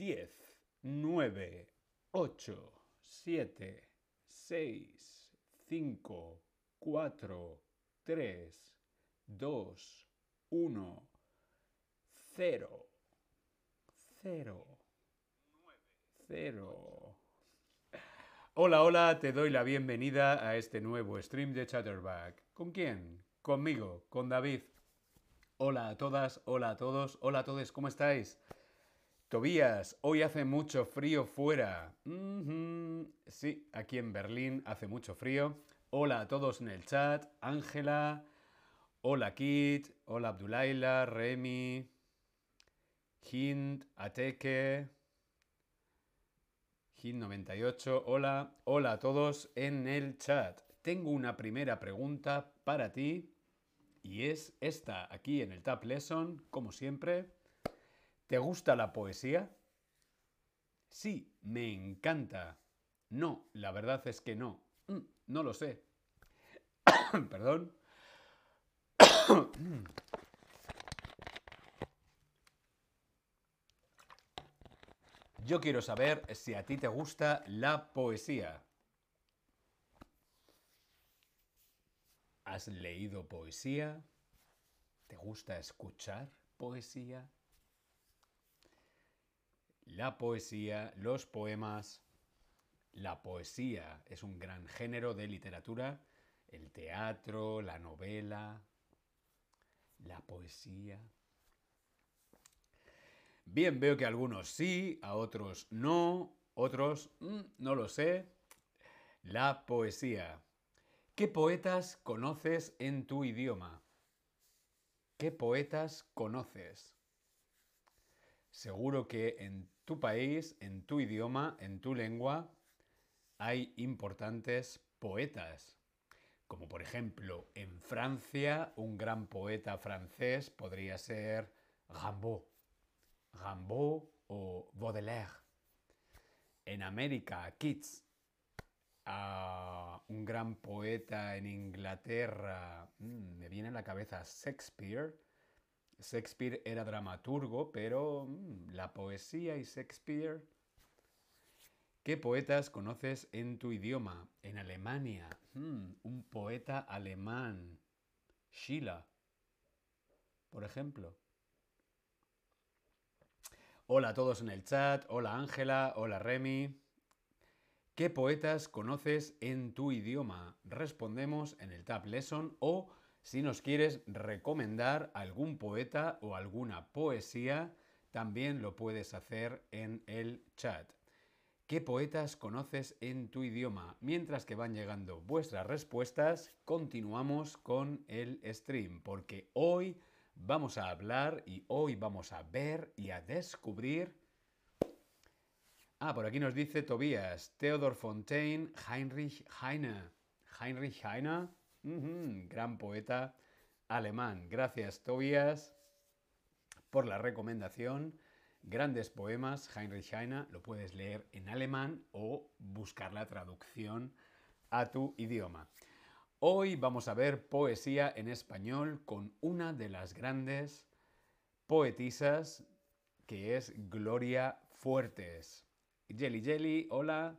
10, 9, 8, 7, 6, 5, 4, 3, 2, 1, 0, 0, 0. Hola, hola, te doy la bienvenida a este nuevo stream de Chatterback. ¿Con quién? Conmigo, con David. Hola a todas, hola a todos, hola a todos, ¿cómo estáis? Tobías, hoy hace mucho frío fuera. Sí, aquí en Berlín hace mucho frío. Hola a todos en el chat. Ángela, hola Kit, hola Abdulaila, Remy, Hind, Ateke, Hind98, hola, hola a todos en el chat. Tengo una primera pregunta para ti y es esta aquí en el Tab Lesson, como siempre. ¿Te gusta la poesía? Sí, me encanta. No, la verdad es que no. Mm, no lo sé. Perdón. Yo quiero saber si a ti te gusta la poesía. ¿Has leído poesía? ¿Te gusta escuchar poesía? La poesía, los poemas. La poesía es un gran género de literatura. El teatro, la novela, la poesía. Bien, veo que algunos sí, a otros no, otros mm, no lo sé. La poesía. ¿Qué poetas conoces en tu idioma? ¿Qué poetas conoces? Seguro que en tu país, en tu idioma, en tu lengua, hay importantes poetas. Como por ejemplo, en Francia, un gran poeta francés podría ser Rimbaud. Rimbaud o Baudelaire. En América, Keats un gran poeta en Inglaterra, mm, me viene a la cabeza Shakespeare. Shakespeare era dramaturgo, pero mm, la poesía y Shakespeare. ¿Qué poetas conoces en tu idioma? En Alemania, mm, un poeta alemán, Schiller, por ejemplo. Hola a todos en el chat, hola Ángela, hola Remy. ¿Qué poetas conoces en tu idioma? Respondemos en el Tab Lesson o si nos quieres recomendar algún poeta o alguna poesía, también lo puedes hacer en el chat. ¿Qué poetas conoces en tu idioma? Mientras que van llegando vuestras respuestas, continuamos con el stream, porque hoy vamos a hablar y hoy vamos a ver y a descubrir Ah, por aquí nos dice Tobías, Theodor Fontaine, Heinrich Heine. Heinrich Heine, gran poeta alemán. Gracias, Tobías, por la recomendación. Grandes poemas, Heinrich Heine, lo puedes leer en alemán o buscar la traducción a tu idioma. Hoy vamos a ver poesía en español con una de las grandes poetisas que es Gloria Fuertes. Jelly Jelly, hola.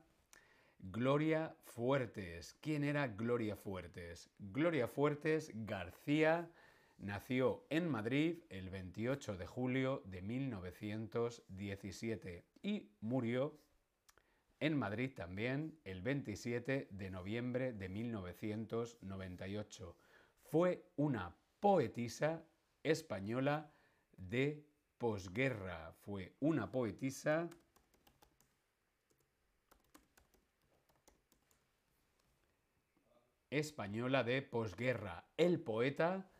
Gloria Fuertes. ¿Quién era Gloria Fuertes? Gloria Fuertes García nació en Madrid el 28 de julio de 1917 y murió en Madrid también el 27 de noviembre de 1998. Fue una poetisa española de posguerra. Fue una poetisa española de posguerra. El poeta,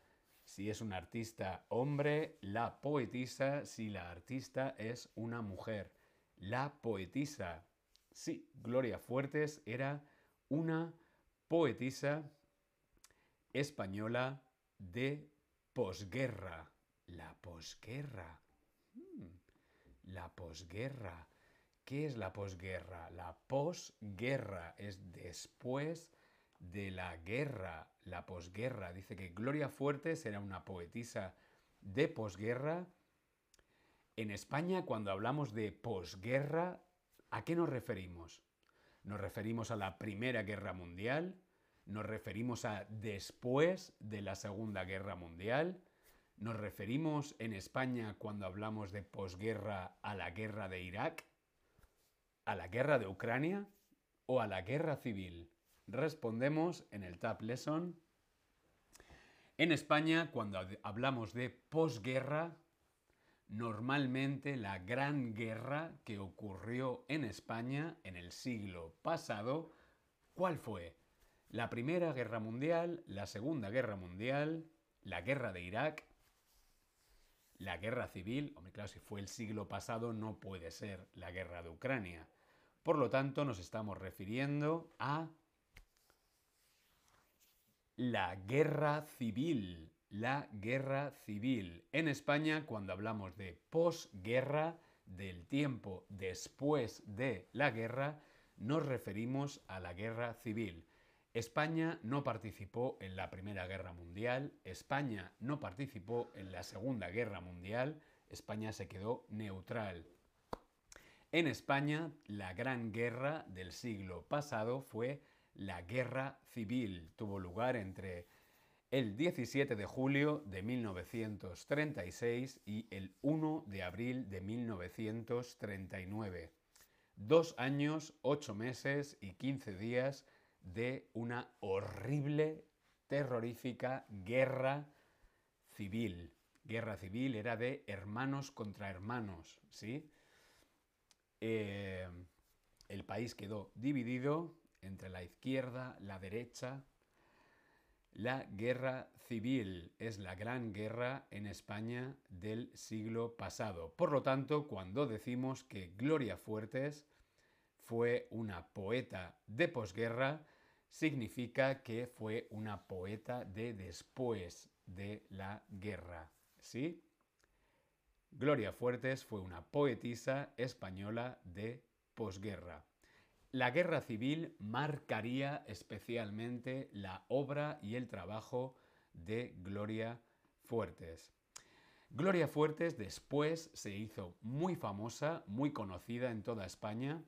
si es un artista hombre, la poetisa, si la artista es una mujer. La poetisa. Sí, Gloria Fuertes era una poetisa española de posguerra. La posguerra. Hmm, la posguerra. ¿Qué es la posguerra? La posguerra es después de la guerra, la posguerra. Dice que Gloria Fuertes era una poetisa de posguerra En España, cuando hablamos de posguerra, ¿a qué nos referimos? ¿Nos referimos a la Primera Guerra Mundial? ¿Nos referimos a después de la Segunda Guerra Mundial? ¿Nos referimos en España cuando hablamos de posguerra a la guerra de Irak? ¿A la guerra de Ucrania? ¿O a la guerra civil? Respondemos en el Tab Lesson. En España, cuando hablamos de posguerra, normalmente la gran guerra que ocurrió en España en el siglo pasado, ¿cuál fue? La Primera Guerra Mundial, la Segunda Guerra Mundial, la Guerra de Irak, la Guerra Civil, hombre, claro, si fue el siglo pasado no puede ser la Guerra de Ucrania. Por lo tanto, nos estamos refiriendo a la Guerra Civil, la guerra civil. En España, cuando hablamos de posguerra, del tiempo después de la guerra, nos referimos a la guerra civil. España no participó en la Primera Guerra Mundial, España no participó en la Segunda Guerra Mundial, España se quedó neutral. En España, la gran guerra del siglo pasado fue la guerra civil. Tuvo lugar entre el 17 de julio de 1936 y el 1 de abril de 1939. Dos años, ocho meses y quince días de una horrible, terrorífica guerra civil. Guerra civil era de hermanos contra hermanos, ¿sí? Eh, el país quedó dividido entre la izquierda, la derecha, la guerra civil es la gran guerra en España del siglo pasado. Por lo tanto, cuando decimos que Gloria Fuertes fue una poeta de posguerra, significa que fue una poeta de después de la guerra. ¿Sí? Gloria Fuertes fue una poetisa española de posguerra. La guerra civil marcaría especialmente la obra y el trabajo de Gloria Fuertes. Gloria Fuertes después se hizo muy famosa, muy conocida en toda España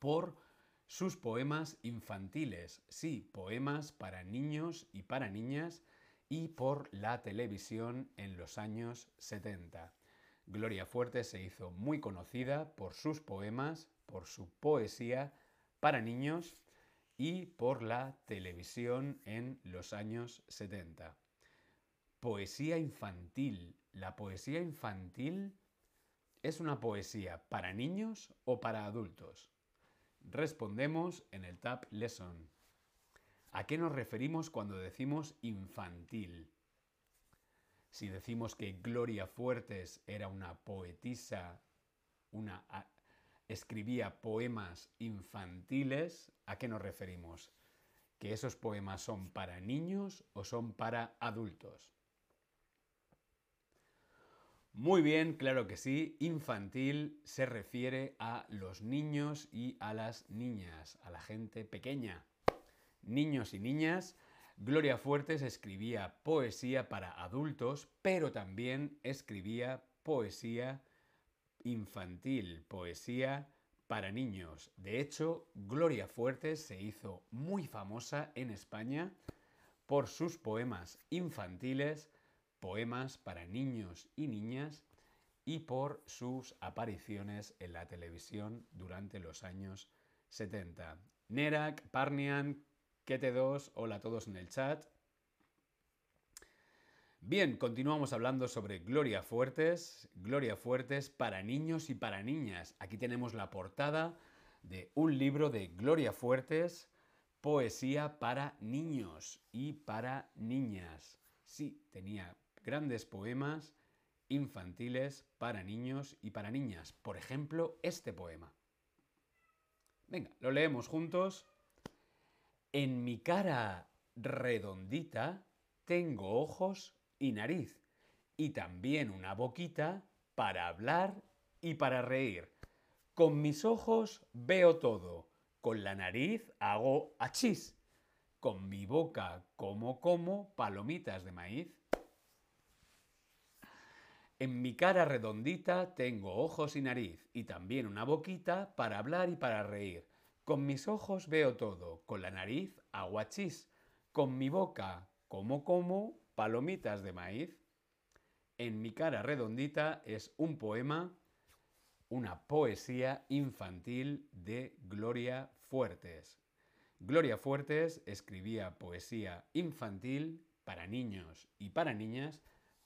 por sus poemas infantiles, sí, poemas para niños y para niñas, y por la televisión en los años 70. Gloria Fuertes se hizo muy conocida por sus poemas, por su poesía para niños y por la televisión en los años 70. Poesía infantil. ¿La poesía infantil es una poesía para niños o para adultos? Respondemos en el Tab Lesson. ¿A qué nos referimos cuando decimos infantil? Si decimos que Gloria Fuertes era una poetisa, una escribía poemas infantiles, ¿a qué nos referimos? ¿Que esos poemas son para niños o son para adultos? Muy bien, claro que sí, infantil se refiere a los niños y a las niñas, a la gente pequeña. Niños y niñas, Gloria Fuertes escribía poesía para adultos, pero también escribía poesía infantil, poesía para niños. De hecho, Gloria Fuertes se hizo muy famosa en España por sus poemas infantiles, poemas para niños y niñas y por sus apariciones en la televisión durante los años 70. Nerak, Parnian, Kete2, hola a todos en el chat. Bien, continuamos hablando sobre Gloria Fuertes. Gloria Fuertes para niños y para niñas. Aquí tenemos la portada de un libro de Gloria Fuertes, Poesía para niños y para niñas. Sí, tenía grandes poemas infantiles para niños y para niñas. Por ejemplo, este poema. Venga, lo leemos juntos. En mi cara redondita tengo ojos y nariz, y también una boquita para hablar y para reír. Con mis ojos veo todo, con la nariz hago achís, con mi boca como como palomitas de maíz. En mi cara redondita tengo ojos y nariz, y también una boquita para hablar y para reír. Con mis ojos veo todo, con la nariz aguachís, con mi boca como como palomitas de maíz. En mi cara redondita es un poema, una poesía infantil de Gloria Fuertes. Gloria Fuertes escribía poesía infantil para niños y para niñas,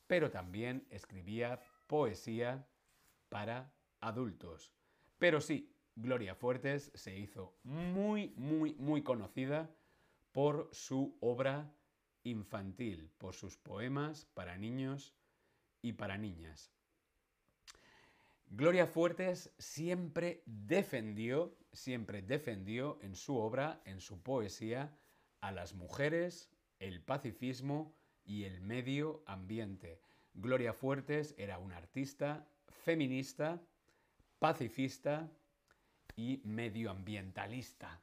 pero también escribía poesía para adultos. Pero sí, Gloria Fuertes se hizo muy, muy, muy conocida por su obra infantil, por sus poemas para niños y para niñas. Gloria Fuertes siempre defendió, siempre defendió en su obra, en su poesía, a las mujeres, el pacifismo y el medio ambiente. Gloria Fuertes era una artista feminista, pacifista y medioambientalista.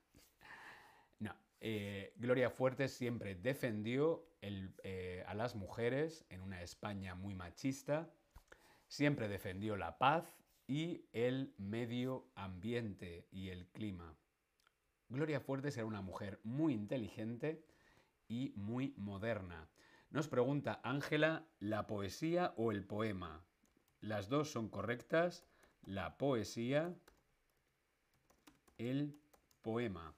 Eh, Gloria Fuertes siempre defendió eh, a las mujeres en una España muy machista, siempre defendió la paz y el medio ambiente y el clima. Gloria Fuertes era una mujer muy inteligente y muy moderna. Nos pregunta Ángela, ¿la poesía o el poema? Las dos son correctas. La poesía, el poema.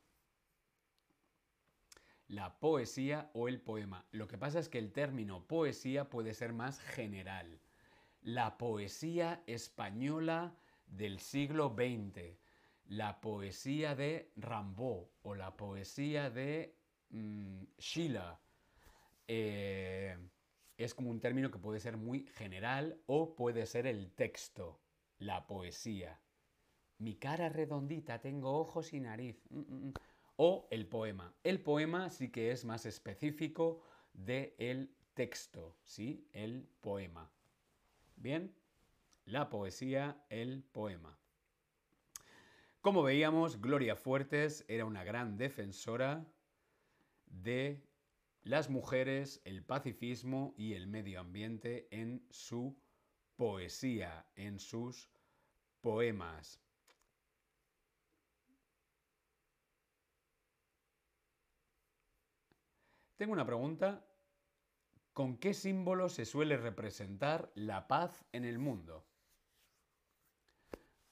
La poesía o el poema. Lo que pasa es que el término poesía puede ser más general. La poesía española del siglo XX. La poesía de Rimbaud o la poesía de Mm, Sheila eh, es como un término que puede ser muy general o puede ser el texto, la poesía. Mi cara redondita, tengo ojos y nariz. Mm, mm, o el poema. El poema sí que es más específico del el texto, ¿sí? El poema. Bien, la poesía, el poema. Como veíamos, Gloria Fuertes era una gran defensora de las mujeres, el pacifismo y el medio ambiente en su poesía, en sus poemas. Tengo una pregunta. ¿Con qué símbolo se suele representar la paz en el mundo?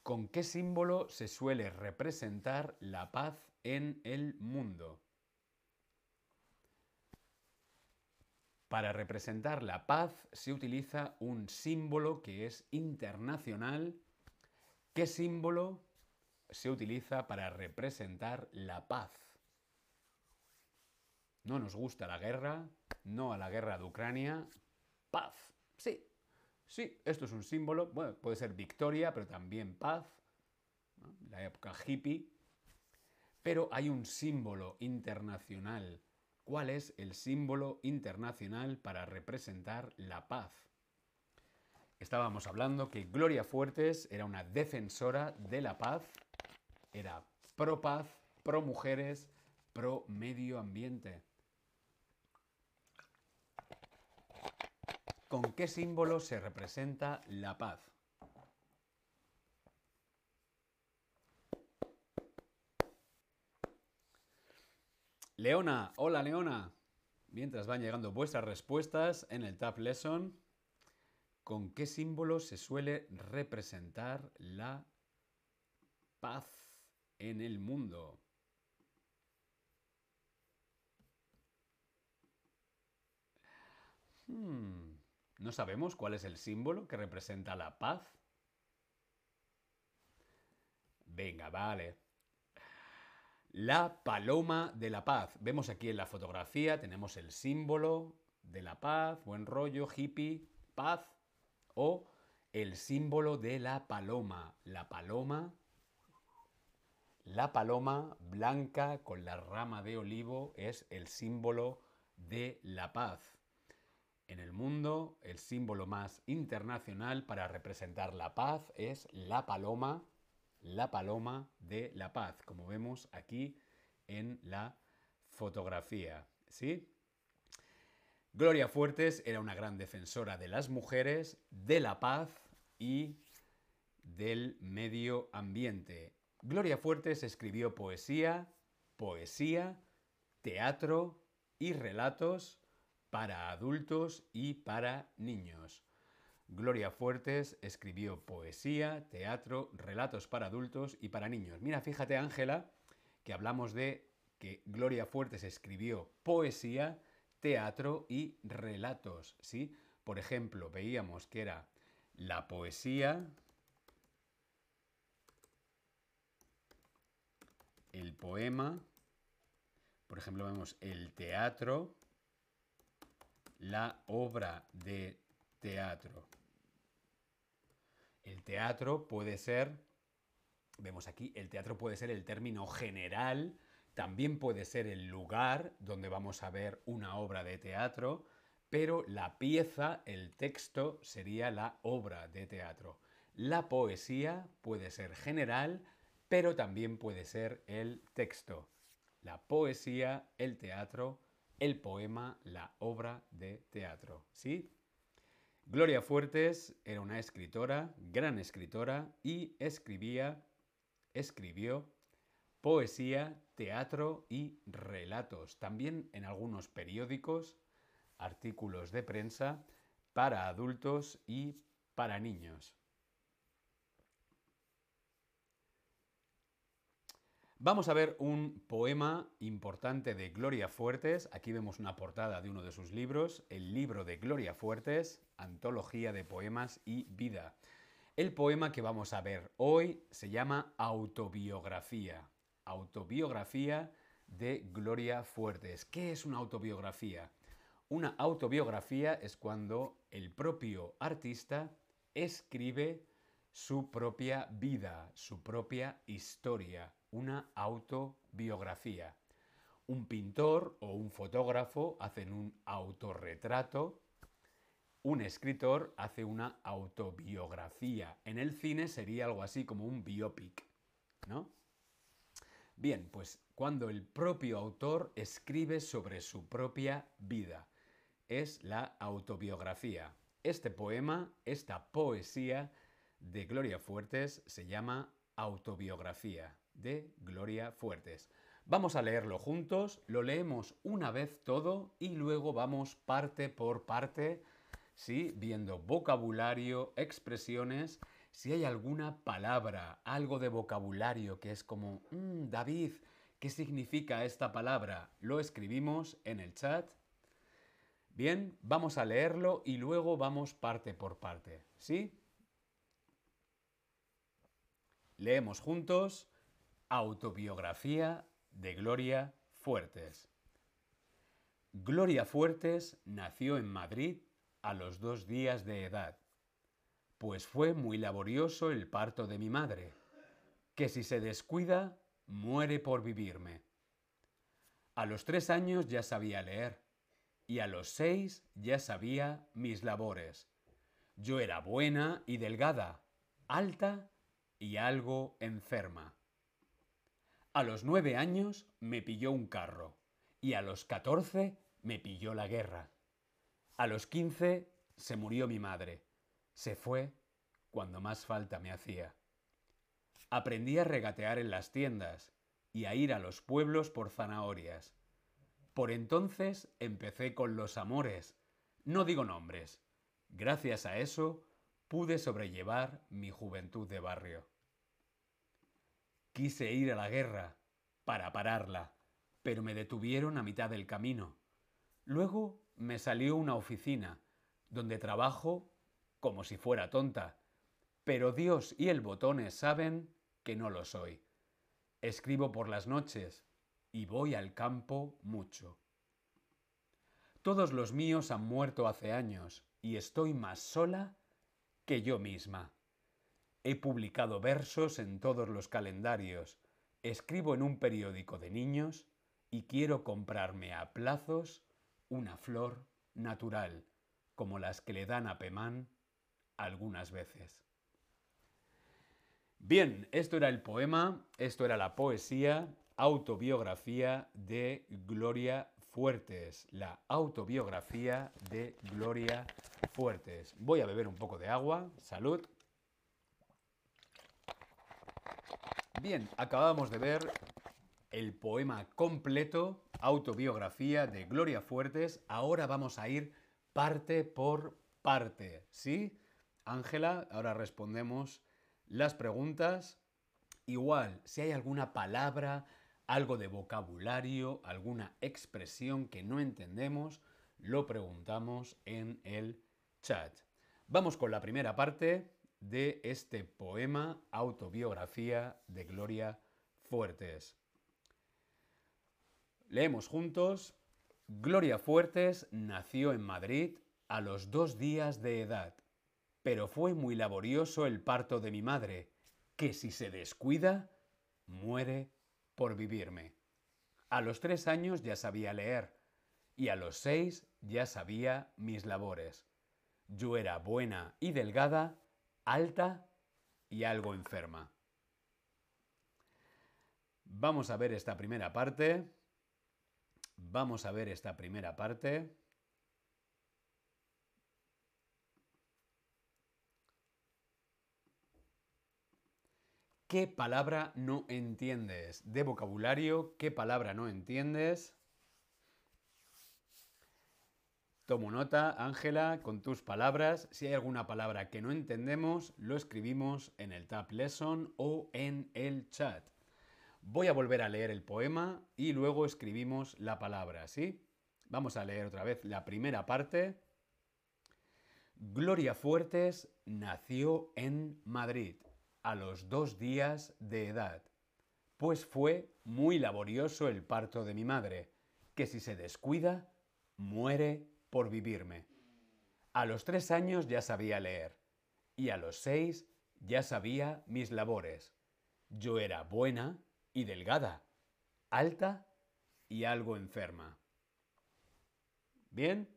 ¿Con qué símbolo se suele representar la paz en el mundo? Para representar la paz se utiliza un símbolo que es internacional. ¿Qué símbolo se utiliza para representar la paz? No nos gusta la guerra, no a la guerra de Ucrania. Paz. Sí, sí, esto es un símbolo. Bueno, puede ser victoria, pero también paz. La época hippie. Pero hay un símbolo internacional ¿Cuál es el símbolo internacional para representar la paz? Estábamos hablando que Gloria Fuertes era una defensora de la paz, era pro paz, pro mujeres, pro medio ambiente. ¿Con qué símbolo se representa la paz? Leona, hola Leona. Mientras van llegando vuestras respuestas en el Tab Lesson, ¿con qué símbolo se suele representar la paz en el mundo? Hmm, ¿No sabemos cuál es el símbolo que representa la paz? Venga, vale. La paloma de la paz. Vemos aquí en la fotografía, tenemos el símbolo de la paz, buen rollo, hippie, paz, o el símbolo de la paloma. La paloma, la paloma blanca con la rama de olivo es el símbolo de la paz. En el mundo, el símbolo más internacional para representar la paz es la paloma la paloma de la paz, como vemos aquí en la fotografía. ¿Sí? Gloria Fuertes era una gran defensora de las mujeres, de la paz y del medio ambiente. Gloria Fuertes escribió poesía, poesía, teatro y relatos para adultos y para niños. Gloria Fuertes escribió poesía, teatro, relatos para adultos y para niños. Mira, fíjate Ángela, que hablamos de que Gloria Fuertes escribió poesía, teatro y relatos, ¿sí? Por ejemplo, veíamos que era la poesía, el poema, por ejemplo, vemos el teatro, la obra de teatro. El teatro puede ser, vemos aquí, el teatro puede ser el término general, también puede ser el lugar donde vamos a ver una obra de teatro, pero la pieza, el texto, sería la obra de teatro. La poesía puede ser general, pero también puede ser el texto. La poesía, el teatro, el poema, la obra de teatro. ¿Sí? Gloria Fuertes era una escritora, gran escritora, y escribía, escribió poesía, teatro y relatos. También en algunos periódicos, artículos de prensa para adultos y para niños. Vamos a ver un poema importante de Gloria Fuertes. Aquí vemos una portada de uno de sus libros, el libro de Gloria Fuertes, Antología de Poemas y Vida. El poema que vamos a ver hoy se llama Autobiografía. Autobiografía de Gloria Fuertes. ¿Qué es una autobiografía? Una autobiografía es cuando el propio artista escribe su propia vida, su propia historia una autobiografía. Un pintor o un fotógrafo hacen un autorretrato, un escritor hace una autobiografía. En el cine sería algo así como un biopic, ¿no? Bien, pues cuando el propio autor escribe sobre su propia vida, es la autobiografía. Este poema, esta poesía de Gloria Fuertes se llama Autobiografía de Gloria Fuertes. Vamos a leerlo juntos, lo leemos una vez todo y luego vamos parte por parte, ¿sí? viendo vocabulario, expresiones, si hay alguna palabra, algo de vocabulario que es como, mm, David, ¿qué significa esta palabra? Lo escribimos en el chat. Bien, vamos a leerlo y luego vamos parte por parte, ¿sí? Leemos juntos. Autobiografía de Gloria Fuertes. Gloria Fuertes nació en Madrid a los dos días de edad, pues fue muy laborioso el parto de mi madre, que si se descuida, muere por vivirme. A los tres años ya sabía leer, y a los seis ya sabía mis labores. Yo era buena y delgada, alta y algo enferma. A los nueve años me pilló un carro y a los catorce me pilló la guerra. A los quince se murió mi madre. Se fue cuando más falta me hacía. Aprendí a regatear en las tiendas y a ir a los pueblos por zanahorias. Por entonces empecé con los amores, no digo nombres. Gracias a eso pude sobrellevar mi juventud de barrio. Quise ir a la guerra para pararla, pero me detuvieron a mitad del camino. Luego me salió una oficina, donde trabajo como si fuera tonta, pero Dios y el botones saben que no lo soy. Escribo por las noches y voy al campo mucho. Todos los míos han muerto hace años y estoy más sola que yo misma. He publicado versos en todos los calendarios, escribo en un periódico de niños y quiero comprarme a plazos una flor natural, como las que le dan a Pemán algunas veces. Bien, esto era el poema, esto era la poesía, autobiografía de Gloria Fuertes, la autobiografía de Gloria Fuertes. Voy a beber un poco de agua. Salud. Bien, acabamos de ver el poema completo, autobiografía de Gloria Fuertes. Ahora vamos a ir parte por parte. ¿Sí? Ángela, ahora respondemos las preguntas. Igual, si hay alguna palabra, algo de vocabulario, alguna expresión que no entendemos, lo preguntamos en el chat. Vamos con la primera parte de este poema autobiografía de Gloria Fuertes. Leemos juntos. Gloria Fuertes nació en Madrid a los dos días de edad, pero fue muy laborioso el parto de mi madre, que si se descuida, muere por vivirme. A los tres años ya sabía leer y a los seis ya sabía mis labores. Yo era buena y delgada, alta y algo enferma. Vamos a ver esta primera parte. Vamos a ver esta primera parte. ¿Qué palabra no entiendes? De vocabulario, ¿qué palabra no entiendes? Tomo nota, Ángela, con tus palabras. Si hay alguna palabra que no entendemos, lo escribimos en el Tab Lesson o en el chat. Voy a volver a leer el poema y luego escribimos la palabra, ¿sí? Vamos a leer otra vez la primera parte. Gloria Fuertes nació en Madrid a los dos días de edad, pues fue muy laborioso el parto de mi madre, que si se descuida, muere por vivirme. A los tres años ya sabía leer, y a los seis ya sabía mis labores. Yo era buena y delgada, alta y algo enferma. ¿Bien?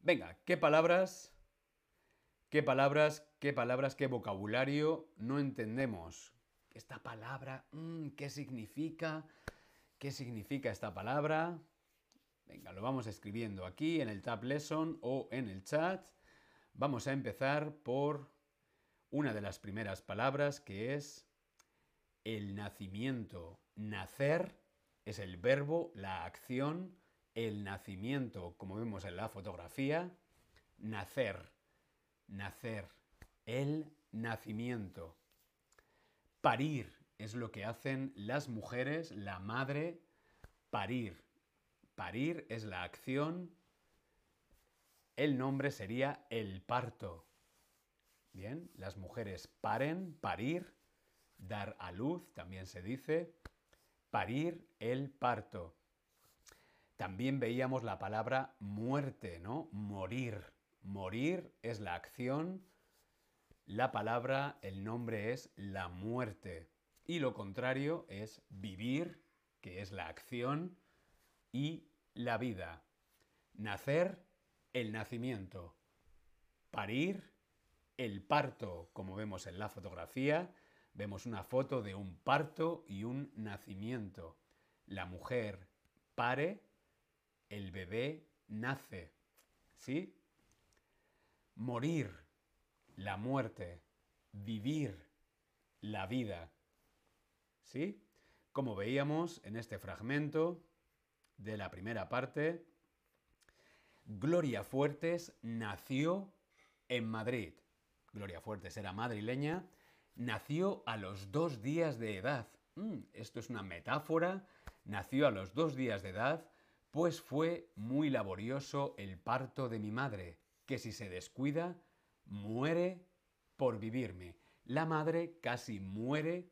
Venga, ¿qué palabras ¿Qué palabras, qué palabras, qué vocabulario no entendemos? Esta palabra, mm, ¿qué significa? ¿Qué significa esta palabra? Venga, lo vamos escribiendo aquí en el Tab Lesson o en el chat. Vamos a empezar por una de las primeras palabras que es el nacimiento. Nacer es el verbo, la acción, el nacimiento, como vemos en la fotografía, nacer nacer, el nacimiento. Parir es lo que hacen las mujeres, la madre, parir. Parir es la acción, el nombre sería el parto. Bien, las mujeres paren, parir, dar a luz, también se dice, parir el parto. También veíamos la palabra muerte, ¿no? Morir. Morir es la acción, la palabra, el nombre es la muerte. Y lo contrario es vivir, que es la acción, y la vida. Nacer, el nacimiento. Parir, el parto, como vemos en la fotografía. Vemos una foto de un parto y un nacimiento. La mujer pare, el bebé nace. ¿Sí? morir, la muerte, vivir, la vida. ¿Sí? Como veíamos en este fragmento de la primera parte, Gloria Fuertes nació en Madrid. Gloria Fuertes era madrileña, nació a los dos días de edad. Mm, esto es una metáfora. Nació a los dos días de edad, pues fue muy laborioso el parto de mi madre que si se descuida, muere por vivirme. La madre casi muere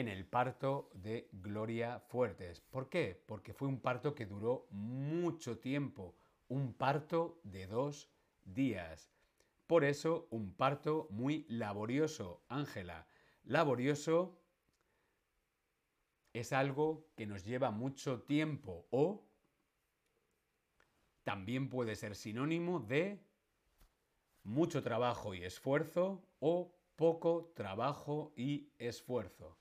en el parto de Gloria Fuertes. ¿Por qué? Porque fue un parto que duró mucho tiempo, un parto de dos días. Por eso, un parto muy laborioso, Ángela. Laborioso es algo que nos lleva mucho tiempo o también puede ser sinónimo de mucho trabajo y esfuerzo o poco trabajo y esfuerzo.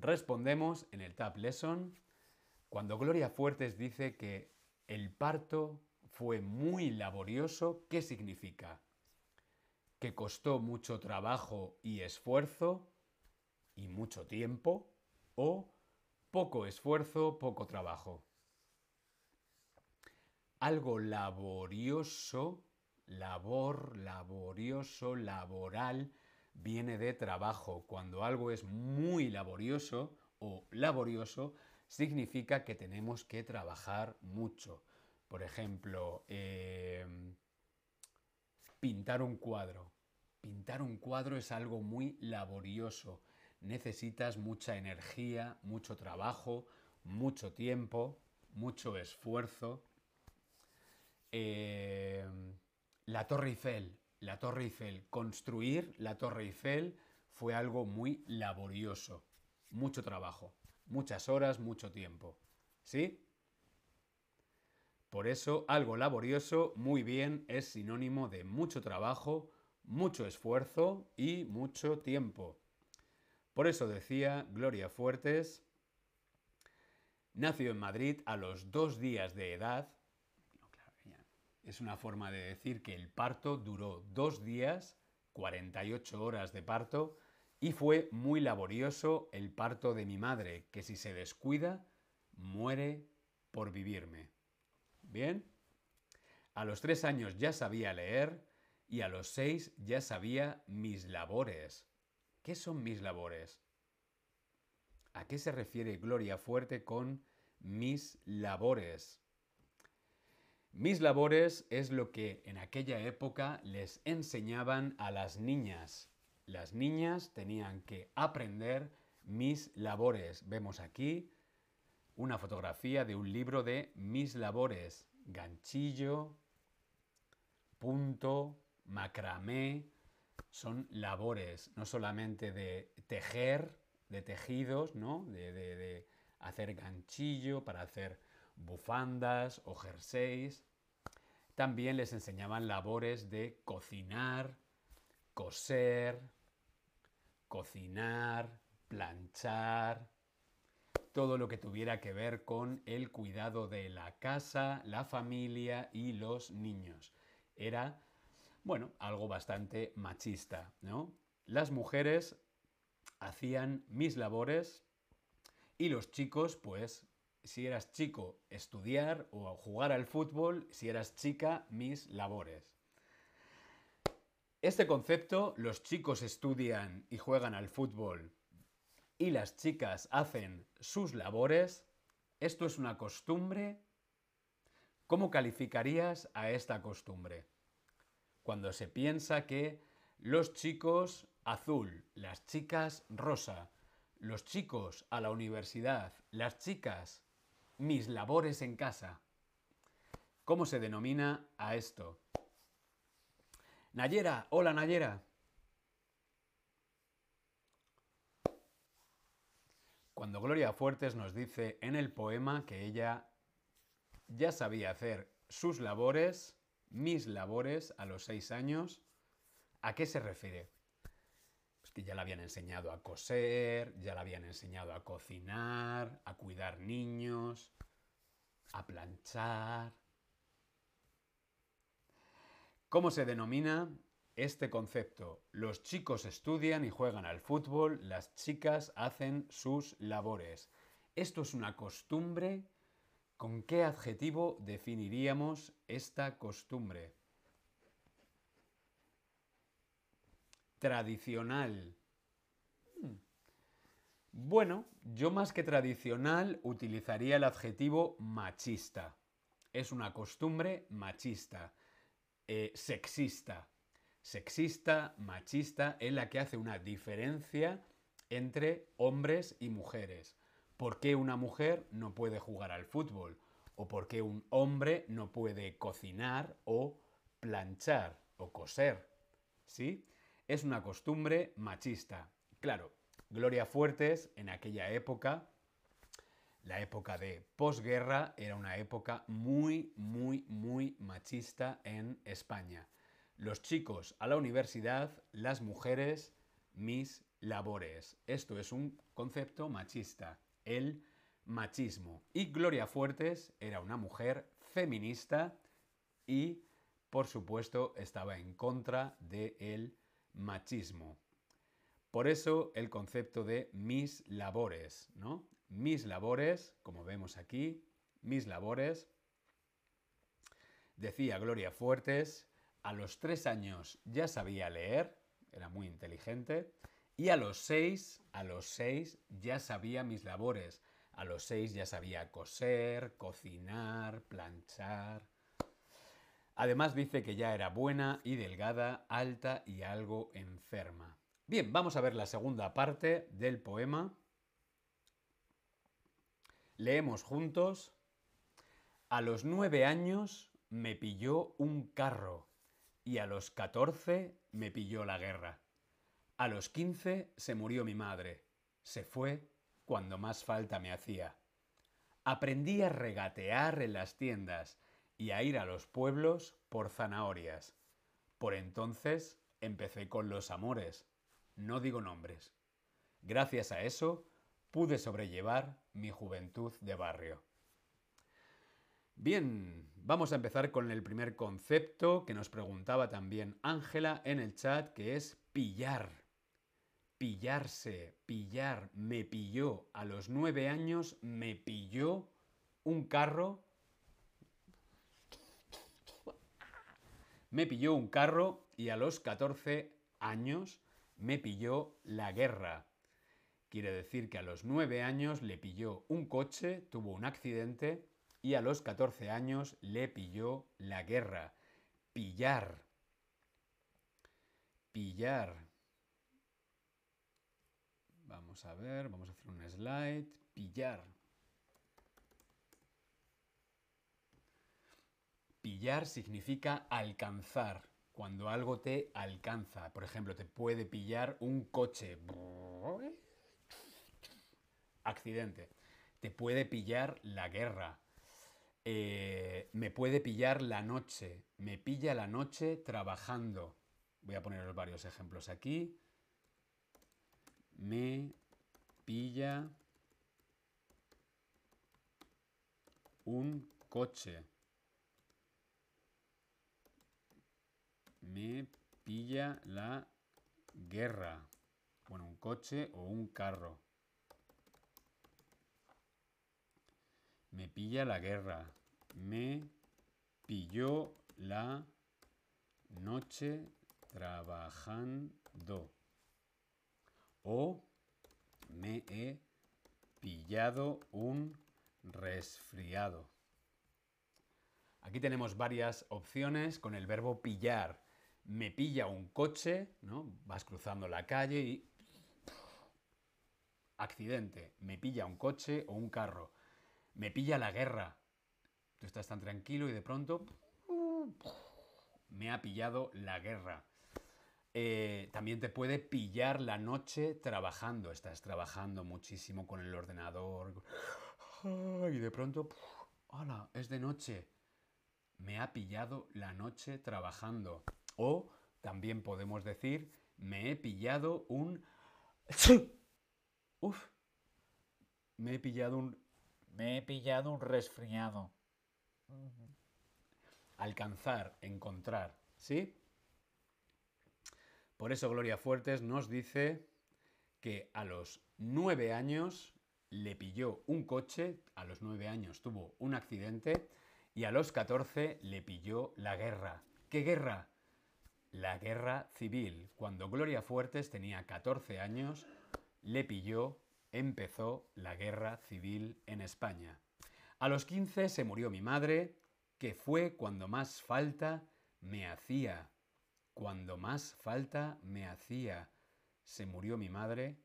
Respondemos en el Tab Lesson. Cuando Gloria Fuertes dice que el parto fue muy laborioso, ¿qué significa? Que costó mucho trabajo y esfuerzo y mucho tiempo o poco esfuerzo, poco trabajo. Algo laborioso, labor, laborioso, laboral, viene de trabajo. Cuando algo es muy laborioso o laborioso, significa que tenemos que trabajar mucho. Por ejemplo, em, pintar un cuadro. Pintar un cuadro es algo muy laborioso. Necesitas mucha energía, mucho trabajo, mucho tiempo, mucho esfuerzo. Em, la Torre Eiffel. La Torre Eiffel. Construir la Torre Eiffel fue algo muy laborioso. Mucho trabajo. Muchas horas, mucho tiempo. ¿Sí? Por eso, algo laborioso, muy bien, es sinónimo de mucho trabajo, mucho esfuerzo y mucho tiempo. Por eso decía Gloria Fuertes, nació en Madrid a los dos días de edad. Es una forma de decir que el parto duró dos días, 48 horas de parto, y fue muy laborioso el parto de mi madre, que si se descuida, muere por vivirme. ¿Bien? A los tres años ya sabía leer y a los seis ya sabía mis labores. ¿Qué son mis labores? ¿A qué se refiere Gloria Fuerte con mis labores? Mis labores es lo que en aquella época les enseñaban a las niñas las niñas tenían que aprender mis labores. Vemos aquí una fotografía de un libro de mis labores. Ganchillo, punto, macramé, son labores, no solamente de tejer, de tejidos, ¿no? De, de hacer ganchillo para hacer bufandas o jerseys. También les enseñaban labores de cocinar, coser, cocinar, planchar, todo lo que tuviera que ver con el cuidado de la casa, la familia y los niños. Era, bueno, algo bastante machista, ¿no? Las mujeres hacían mis labores y los chicos, pues, si eras chico, estudiar o jugar al fútbol, si eras chica, mis labores. Este concepto, los chicos estudian y juegan al fútbol y las chicas hacen sus labores, esto es una costumbre. ¿Cómo calificarías a esta costumbre? Cuando se piensa que los chicos azul, las chicas rosa, los chicos a la universidad, las chicas mis labores en casa. ¿Cómo se denomina a esto? Nayera, hola Nayera. Cuando Gloria Fuertes nos dice en el poema que ella ya sabía hacer sus labores, mis labores a los seis años, ¿a qué se refiere? Ya la habían enseñado a coser, ya la habían enseñado a cocinar, a cuidar niños, a planchar, ¿Cómo se denomina este concepto? Los chicos estudian y juegan al fútbol, las chicas hacen sus labores. Esto es una costumbre. ¿Con qué adjetivo definiríamos esta costumbre? Tradicional. Bueno, yo más que tradicional utilizaría el adjetivo machista. Es una costumbre machista. Eh, sexista. Sexista, machista, es la que hace una diferencia entre hombres y mujeres. ¿Por qué una mujer no puede jugar al fútbol? ¿O por qué un hombre no puede cocinar o planchar o coser? ¿Sí? Es una costumbre machista. Claro, Gloria Fuertes en aquella época la época de posguerra era una época muy, muy, muy machista en España. Los chicos a la universidad, las mujeres, mis labores. Esto es un concepto machista, el machismo. Y Gloria Fuertes era una mujer feminista y, por supuesto, estaba en contra del machismo. Por eso el concepto de mis labores, ¿no? Mis labores, como vemos aquí, mis labores, decía Gloria Fuertes, a los tres años ya sabía leer, era muy inteligente, y a los seis, a los seis ya sabía mis labores. A los seis ya sabía coser, cocinar, planchar. Además dice que ya era buena y delgada, alta y algo enferma. Bien, vamos a ver la segunda parte del poema. Leemos juntos. A los nueve años me pilló un carro y a los catorce me pilló la guerra. A los quince se murió mi madre. Se fue cuando más falta me hacía. Aprendí a regatear en las tiendas y a ir a los pueblos por zanahorias. Por entonces empecé con los amores no digo nombres. Gracias a eso pude sobrellevar mi juventud de barrio. Bien, vamos a empezar con el primer concepto que nos preguntaba también Ángela en el chat, que es pillar. Pillarse, pillar, me pilló. A los nueve años me pilló un carro. Me pilló un carro y a los 14 años me pilló la guerra. Quiere decir que a los nueve años le pilló un coche, tuvo un accidente y a los 14 años le pilló la guerra. Pillar. Pillar. Vamos a ver, vamos a hacer un slide. Pillar. Pillar significa alcanzar cuando algo te alcanza. Por ejemplo, te puede pillar un coche. Accidente. Te puede pillar la guerra. Eh, me puede pillar la noche. Me pilla la noche trabajando. Voy a poner varios ejemplos aquí. Me pilla un coche. Me pilla la guerra. Bueno, un coche o un carro. Me pilla la guerra. Me pilló la noche trabajando. O me he pillado un resfriado. Aquí tenemos varias opciones con el verbo pillar me pilla un coche, ¿no? Vas cruzando la calle y... Accidente, me pilla un coche o un carro. Me pilla la guerra. Tú estás tan tranquilo y de pronto... Me ha pillado la guerra. Eh, también te puede pillar la noche trabajando. Estás trabajando muchísimo con el ordenador. Y de pronto... ¡Hala! Es de noche. Me ha pillado la noche trabajando. O también podemos decir, me he pillado un... Uf. Me he pillado un... Me he pillado un resfriado. Alcanzar, encontrar, ¿sí? Por eso Gloria Fuertes nos dice que a los nueve años le pilló un coche, a los nueve años tuvo un accidente y a los 14 le pilló la guerra. ¿Qué guerra? La guerra civil. Cuando Gloria Fuertes tenía 14 años, le pilló, empezó la guerra civil en España. A los 15 se murió mi madre, que fue cuando más falta me hacía. Cuando más falta me hacía. Se murió mi madre.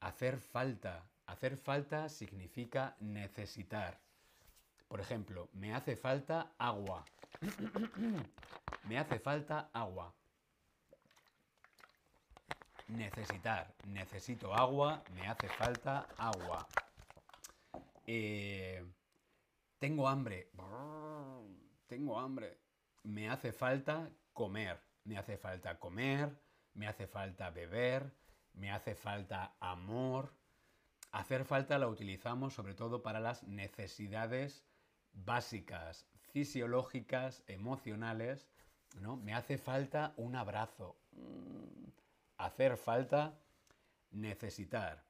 Hacer falta. Hacer falta significa necesitar. Por ejemplo, me hace falta agua. me hace falta agua. Necesitar. Necesito agua. Me hace falta agua. Eh, tengo hambre. Tengo hambre. Me hace falta comer. Me hace falta comer. Me hace falta beber. Me hace falta amor. Hacer falta la utilizamos sobre todo para las necesidades básicas, fisiológicas, emocionales, ¿no? Me hace falta un abrazo. Mm, hacer falta, necesitar.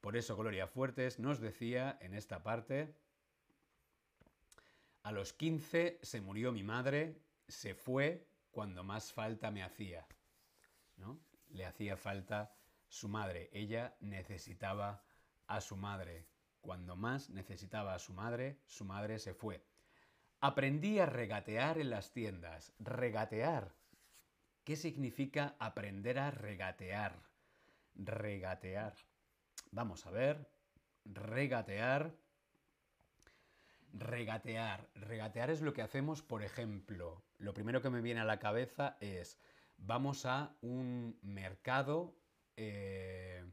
Por eso Gloria Fuertes nos decía en esta parte, a los 15 se murió mi madre, se fue cuando más falta me hacía. ¿no? Le hacía falta su madre, ella necesitaba a su madre. Cuando más necesitaba a su madre, su madre se fue. Aprendí a regatear en las tiendas. Regatear. ¿Qué significa aprender a regatear? Regatear. Vamos a ver. Regatear. Regatear. Regatear es lo que hacemos, por ejemplo. Lo primero que me viene a la cabeza es, vamos a un mercado, eh,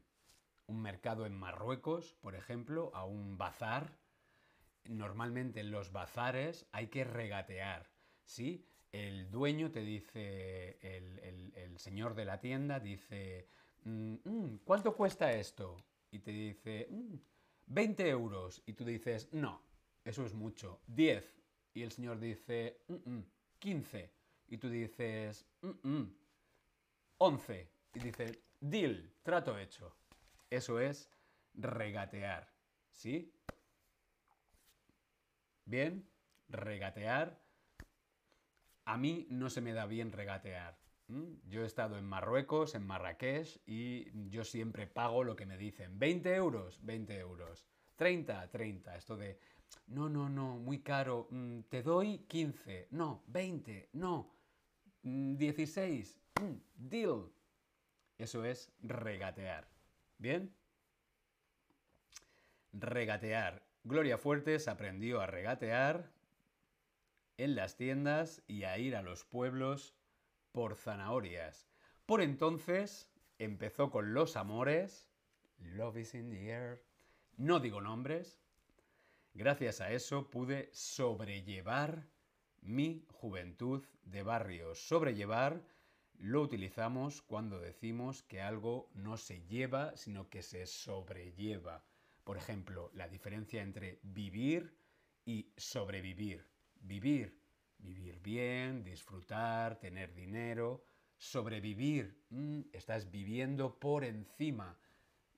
un mercado en Marruecos, por ejemplo, a un bazar normalmente en los bazares hay que regatear, ¿sí? El dueño te dice, el, señor de la tienda dice, mm, mm, ¿cuánto cuesta esto? Y te dice, 20 mm, euros. Y tú dices, no, eso es mucho, 10. Y el señor dice, 15. Y tú dices, 11. Y dice, deal, trato hecho. Eso es regatear, ¿sí? Bien, regatear. A mí no se me da bien regatear. Yo he estado en Marruecos, en Marrakech, y yo siempre pago lo que me dicen. 20 euros, 20 euros. 30, 30. Esto de, no, no, no, muy caro. Mm, te doy 15. No, 20. No. 16. Mm, mm, deal. Eso es regatear. ¿Bien? Regatear. Gloria Fuertes aprendió a regatear en las tiendas y a ir a los pueblos por zanahorias. Por entonces empezó con los amores. Love is in the air. No digo nombres. Gracias a eso pude sobrellevar mi juventud de barrio. Sobrellevar lo utilizamos cuando decimos que algo no se lleva, sino que se sobrelleva. Por ejemplo, la diferencia entre vivir y sobrevivir. Vivir, vivir bien, disfrutar, tener dinero. Sobrevivir, mm, estás viviendo por encima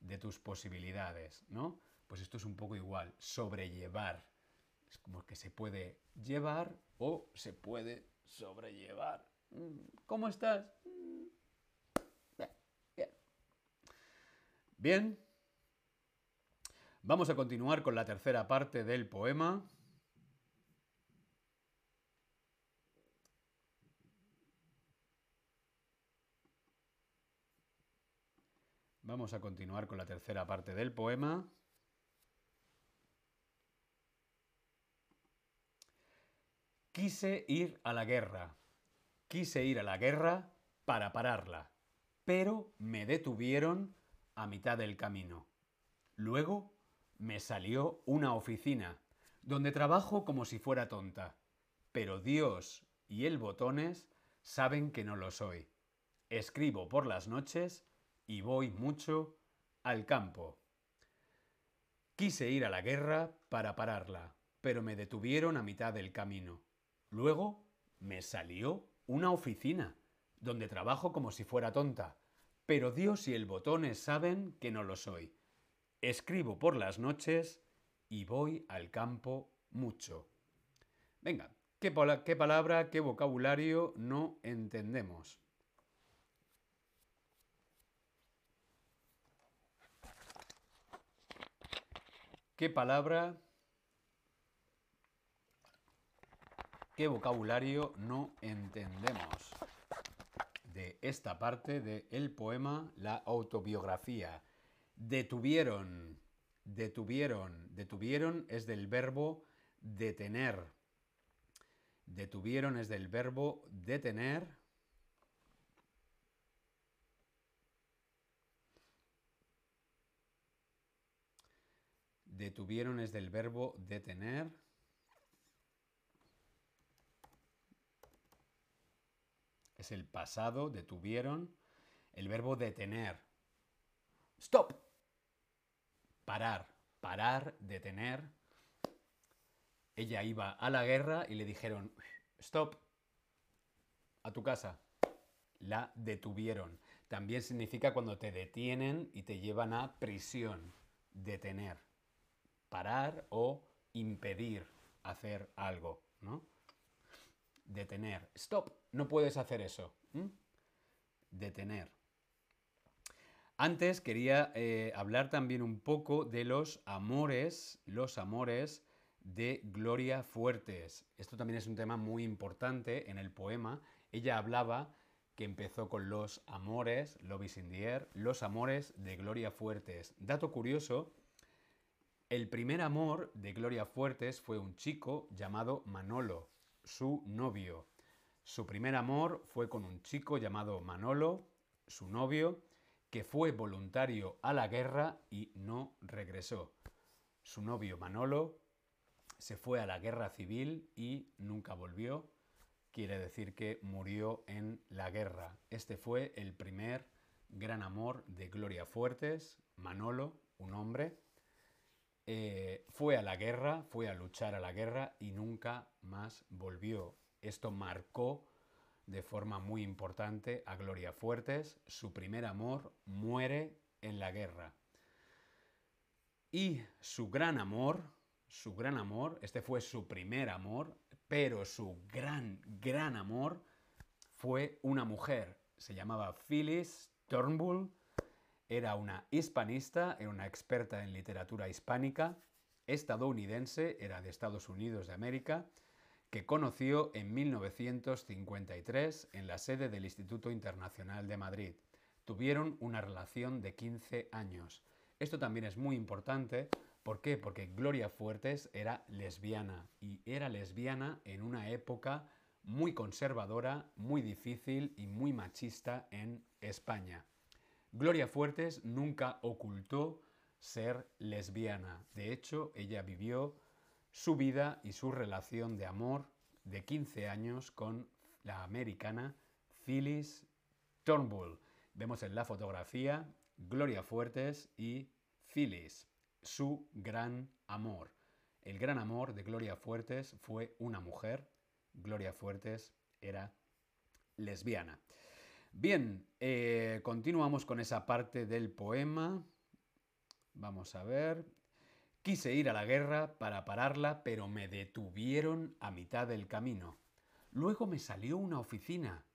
de tus posibilidades, ¿no? Pues esto es un poco igual, sobrellevar. Es como que se puede llevar o se puede sobrellevar. Mm, ¿Cómo estás? Mm, bien. Bien. Vamos a continuar con la tercera parte del poema. Vamos a continuar con la tercera parte del poema. Quise ir a la guerra. Quise ir a la guerra para pararla, pero me detuvieron a mitad del camino. Luego me salió una oficina, donde trabajo como si fuera tonta. Pero Dios y el botones saben que no lo soy. Escribo por las noches y voy mucho al campo. Quise ir a la guerra para pararla, pero me detuvieron a mitad del camino. Luego me salió una oficina, donde trabajo como si fuera tonta. Pero Dios y el botones saben que no lo soy. Escribo por las noches y voy al campo mucho. Venga, ¿qué, palabra, qué vocabulario no entendemos? ¿Qué palabra, qué vocabulario no entendemos? De esta parte del poema, la autobiografía. Detuvieron. Detuvieron. Detuvieron es del verbo detener. Detuvieron es del verbo detener. Detuvieron es del verbo detener. Es el pasado, detuvieron. El verbo detener. Stop. parar, parar, detener. Ella iba a la guerra y le dijeron, stop, a tu casa. La detuvieron. También significa cuando te detienen y te llevan a prisión, detener, parar o impedir hacer algo, ¿no? Detener. Stop, no puedes hacer eso. Detener. Antes quería eh, hablar también un poco de los amores, los amores de Gloria Fuertes. Esto también es un tema muy importante en el poema. Ella hablaba que empezó con los amores, Love is los amores de Gloria Fuertes. Dato curioso, el primer amor de Gloria Fuertes fue un chico llamado Manolo, su novio. Su primer amor fue con un chico llamado Manolo, su novio, que fue voluntario a la guerra y no regresó. Su novio Manolo se fue a la guerra civil y nunca volvió. Quiere decir que murió en la guerra. Este fue el primer gran amor de Gloria Fuertes, Manolo, un hombre. Eh, fue a la guerra, fue a luchar a la guerra y nunca más volvió. Esto marcó de forma muy importante a Gloria Fuertes. Su primer amor muere en la guerra. Y su gran amor, su gran amor, este fue su primer amor, pero su gran, gran amor fue una mujer. Se llamaba Phyllis Turnbull, era una hispanista, era una experta en literatura hispánica, estadounidense, era de Estados Unidos de América, que conoció en 1953 en la sede del Instituto Internacional de Madrid. Tuvieron una relación de 15 años. Esto también es muy importante ¿Por qué? Porque Gloria Fuertes era lesbiana y era lesbiana en una época muy conservadora, muy difícil y muy machista en España. Gloria Fuertes nunca ocultó ser lesbiana. De hecho, ella vivió su vida y su relación de amor de 15 años con la americana Phyllis Turnbull. Vemos en la fotografía Gloria Fuertes y Phyllis su gran amor. El gran amor de Gloria Fuertes fue una mujer. Gloria Fuertes era lesbiana. Bien, eh, continuamos con esa parte del poema. Vamos a ver. Quise ir a la guerra para pararla, pero me detuvieron a mitad del camino. Luego me salió una oficina,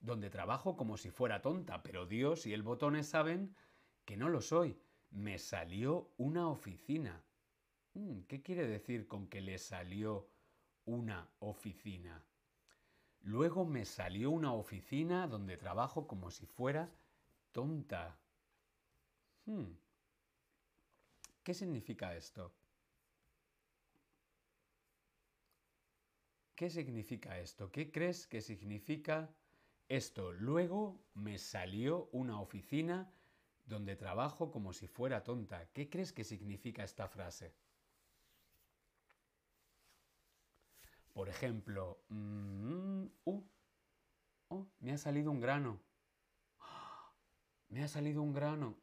donde trabajo como si fuera tonta, pero Dios y el botones saben que no lo soy me salió una oficina. Mm, ¿Qué quiere decir con que le salió una oficina? Luego me salió una oficina donde trabajo como si fuera tonta. Hmm. ¿Qué significa esto? ¿Qué significa esto? ¿Qué crees que significa esto? Luego me salió una oficina donde trabajo como si fuera tonta. ¿Qué crees que significa esta frase? Por ejemplo, mm, uh, oh, me ha salido un grano. Me ha salido un grano.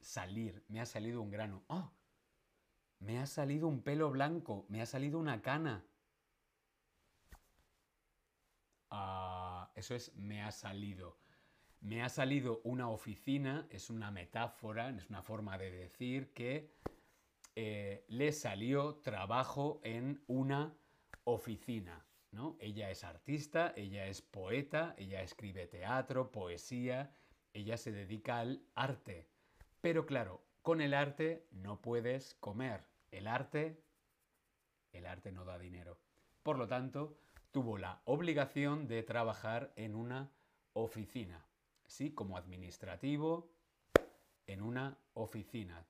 Salir, me ha salido un grano. Oh, me ha salido un pelo blanco, me ha salido una cana. Ah, eso es me ha salido. Me ha salido una oficina, es una metáfora, es una forma de decir que eh, le salió trabajo en una oficina. ¿no? Ella es artista, ella es poeta, ella escribe teatro, poesía, ella se dedica al arte. Pero claro, con el arte no puedes comer. El arte, el arte no da dinero. Por lo tanto, tuvo la obligación de trabajar en una oficina. ¿sí? Como administrativo en una oficina.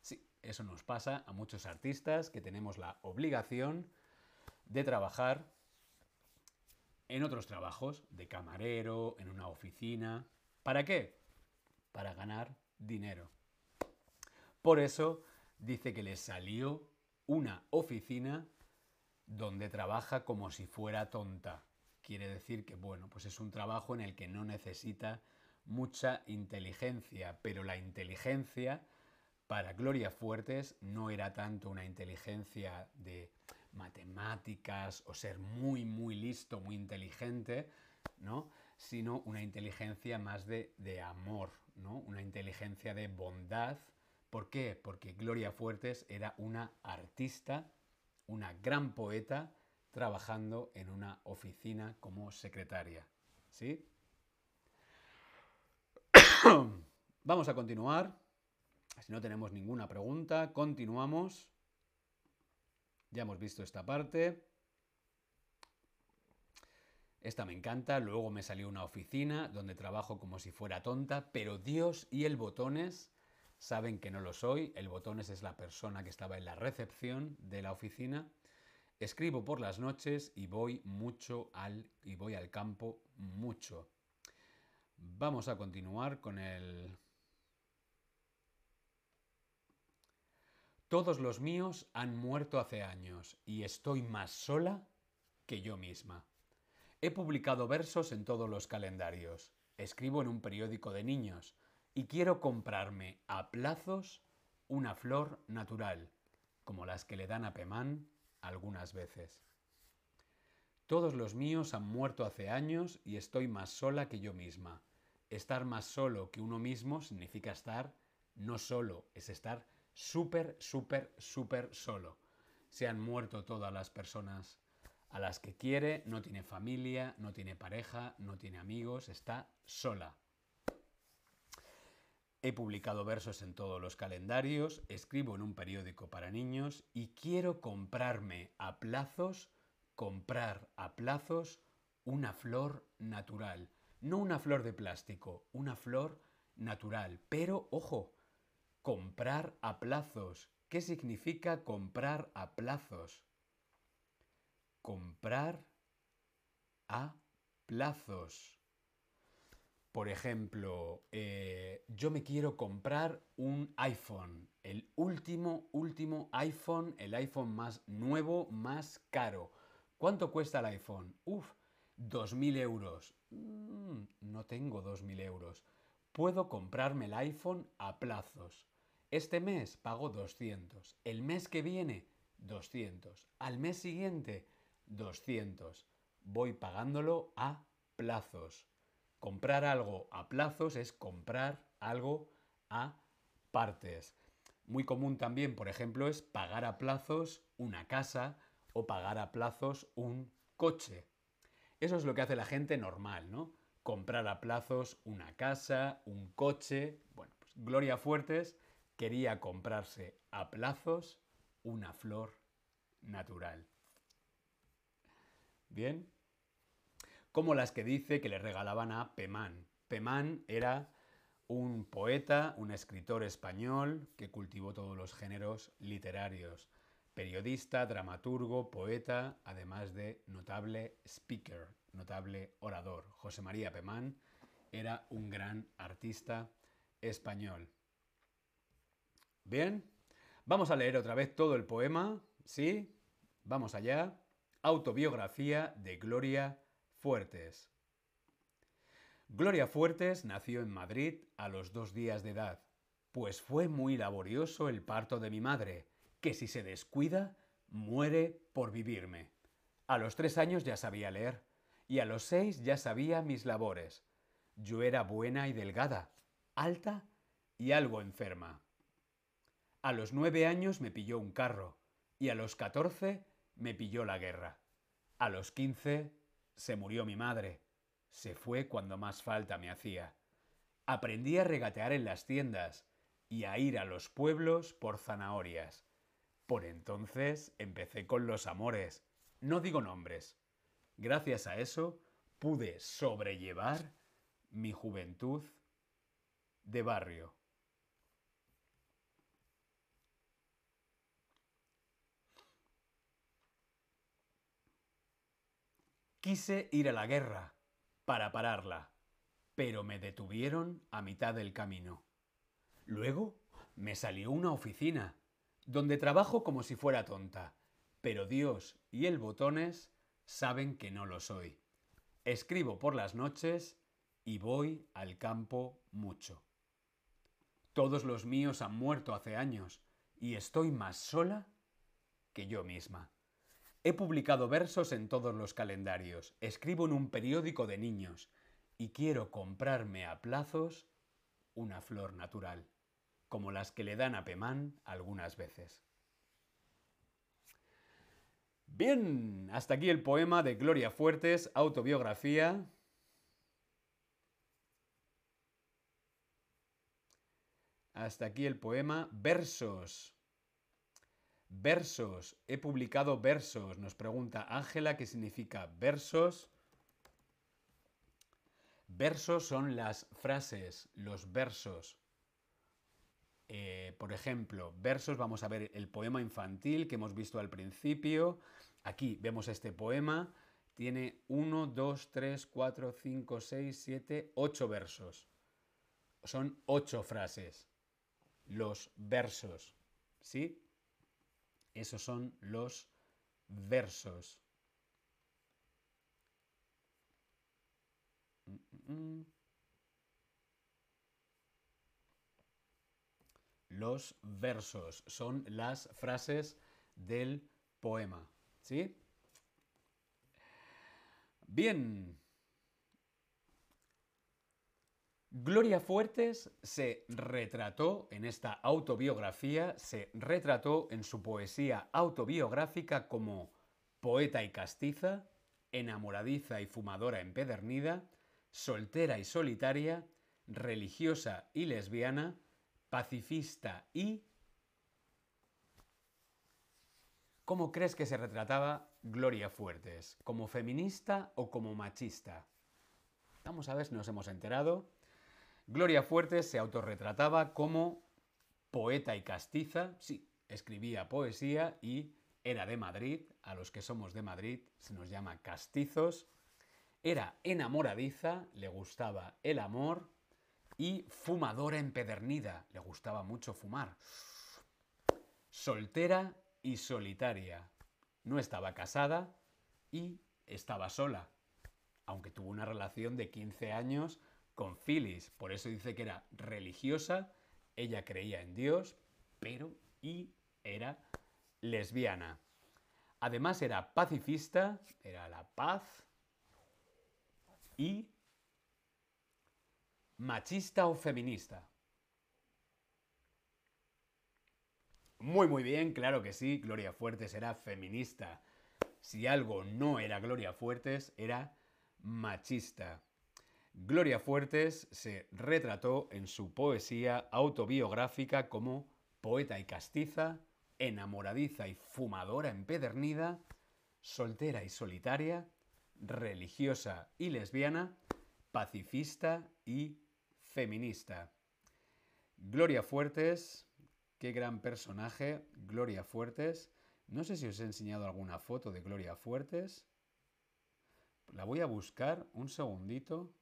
Sí, eso nos pasa a muchos artistas que tenemos la obligación de trabajar en otros trabajos, de camarero, en una oficina. ¿Para qué? Para ganar dinero. Por eso dice que le salió una oficina donde trabaja como si fuera tonta quiere decir que, bueno, pues es un trabajo en el que no necesita mucha inteligencia, pero la inteligencia para Gloria Fuertes no era tanto una inteligencia de matemáticas o ser muy, muy listo, muy inteligente, ¿no? sino una inteligencia más de, de amor, ¿no? una inteligencia de bondad. ¿Por qué? Porque Gloria Fuertes era una artista, una gran poeta, trabajando en una oficina como secretaria. ¿Sí? Vamos a continuar. Si no tenemos ninguna pregunta, continuamos. Ya hemos visto esta parte. Esta me encanta. Luego me salió una oficina donde trabajo como si fuera tonta, pero Dios y el botones saben que no lo soy. El botones es la persona que estaba en la recepción de la oficina. Escribo por las noches y voy mucho al y voy al campo mucho. Vamos a continuar con el Todos los míos han muerto hace años y estoy más sola que yo misma. He publicado versos en todos los calendarios, escribo en un periódico de niños y quiero comprarme a plazos una flor natural, como las que le dan a Pemán algunas veces. Todos los míos han muerto hace años y estoy más sola que yo misma. Estar más solo que uno mismo significa estar no solo, es estar súper, súper, súper solo. Se han muerto todas las personas a las que quiere, no tiene familia, no tiene pareja, no tiene amigos, está sola. He publicado versos en todos los calendarios, escribo en un periódico para niños y quiero comprarme a plazos, comprar a plazos una flor natural. No una flor de plástico, una flor natural. Pero, ojo, Comprar a plazos. ¿Qué significa comprar a plazos? Comprar a plazos. Por ejemplo, eh, yo me quiero comprar un iPhone, el último, último iPhone, el iPhone más nuevo, más caro. ¿Cuánto cuesta el iPhone? Uf, 2.000 euros. Mm, no tengo 2.000 euros. Puedo comprarme el iPhone a plazos. Este mes pago 200. El mes que viene, 200. Al mes siguiente, 200. Voy pagándolo a plazos. Comprar algo a plazos es comprar algo a partes. Muy común también, por ejemplo, es pagar a plazos una casa o pagar a plazos un coche. Eso es lo que hace la gente normal, ¿no? Comprar a plazos una casa, un coche. Bueno, pues Gloria Fuertes quería comprarse a plazos una flor natural. ¿Bien? Como las que dice que le regalaban a Pemán. Pemán era un poeta, un escritor español que cultivó todos los géneros literarios. Periodista, dramaturgo, poeta, además de notable speaker, notable orador. José María Pemán era un gran artista español. Bien, vamos a leer otra vez todo el poema, ¿sí? Vamos allá. Autobiografía de Gloria Fuertes. Gloria Fuertes nació en Madrid a los dos días de edad, pues fue muy laborioso el parto de mi madre, que si se descuida, muere por vivirme. A los tres años ya sabía leer, y a los seis ya sabía mis labores. Yo era buena y delgada, alta y algo enferma. A los nueve años me pilló un carro y a los catorce me pilló la guerra. A los quince se murió mi madre. Se fue cuando más falta me hacía. Aprendí a regatear en las tiendas y a ir a los pueblos por zanahorias. Por entonces empecé con los amores. No digo nombres. Gracias a eso pude sobrellevar mi juventud de barrio. Quise ir a la guerra para pararla, pero me detuvieron a mitad del camino. Luego me salió una oficina, donde trabajo como si fuera tonta, pero Dios y el botones saben que no lo soy. Escribo por las noches y voy al campo mucho. Todos los míos han muerto hace años y estoy más sola que yo misma. He publicado versos en todos los calendarios, escribo en un periódico de niños y quiero comprarme a plazos una flor natural, como las que le dan a Pemán algunas veces. Bien, hasta aquí el poema de Gloria Fuertes, autobiografía. Hasta aquí el poema Versos. Versos. He publicado versos. Nos pregunta Ángela qué significa versos. Versos son las frases, los versos. Eh, por ejemplo, versos, vamos a ver el poema infantil que hemos visto al principio. Aquí vemos este poema. Tiene 1, 2, 3, 4, 5, 6, 7, 8 versos. Son 8 frases. Los versos. ¿Sí? Esos son los versos. Los versos son las frases del poema. ¿Sí? Bien. Gloria Fuertes se retrató en esta autobiografía, se retrató en su poesía autobiográfica como poeta y castiza, enamoradiza y fumadora empedernida, soltera y solitaria, religiosa y lesbiana, pacifista y... ¿Cómo crees que se retrataba Gloria Fuertes? ¿Como feminista o como machista? Vamos a ver si nos hemos enterado. Gloria Fuertes se autorretrataba como poeta y castiza, sí, escribía poesía y era de Madrid, a los que somos de Madrid se nos llama castizos, era enamoradiza, le gustaba el amor y fumadora empedernida, le gustaba mucho fumar. Soltera y solitaria, no estaba casada y estaba sola, aunque tuvo una relación de 15 años con Phyllis. Por eso dice que era religiosa, ella creía en Dios, pero y era lesbiana. Además era pacifista, era la paz y machista o feminista. Muy muy bien, claro que sí, Gloria Fuertes era feminista. Si algo no era Gloria Fuertes, era machista. Gloria Fuertes se retrató en su poesía autobiográfica como poeta y castiza, enamoradiza y fumadora empedernida, soltera y solitaria, religiosa y lesbiana, pacifista y feminista. Gloria Fuertes, qué gran personaje, Gloria Fuertes. No sé si os he enseñado alguna foto de Gloria Fuertes. La voy a buscar un segundito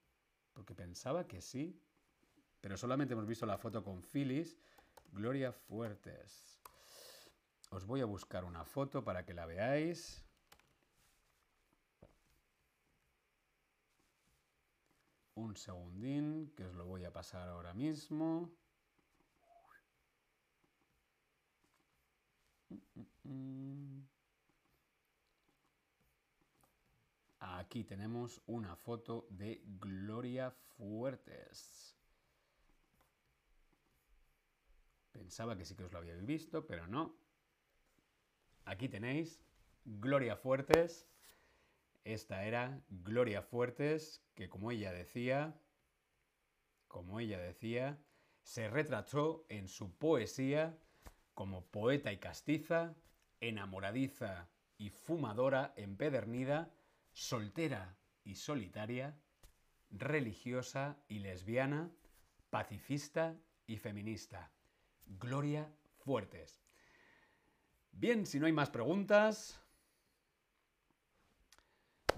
porque pensaba que sí, pero solamente hemos visto la foto con Phyllis. Gloria Fuertes. Os voy a buscar una foto para que la veáis. Un segundín, que os lo voy a pasar ahora mismo. Aquí tenemos una foto de Gloria Fuertes. Pensaba que sí que os lo habíais visto, pero no. Aquí tenéis Gloria Fuertes. Esta era Gloria Fuertes, que como ella decía, como ella decía, se retrató en su poesía como poeta y castiza, enamoradiza y fumadora empedernida, soltera y solitaria, religiosa y lesbiana, pacifista y feminista. Gloria Fuertes. Bien, si no hay más preguntas,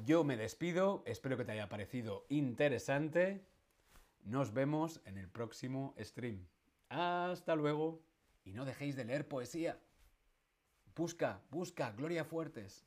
yo me despido, espero que te haya parecido interesante. Nos vemos en el próximo stream. Hasta luego y no dejéis de leer poesía. Busca, busca, Gloria Fuertes.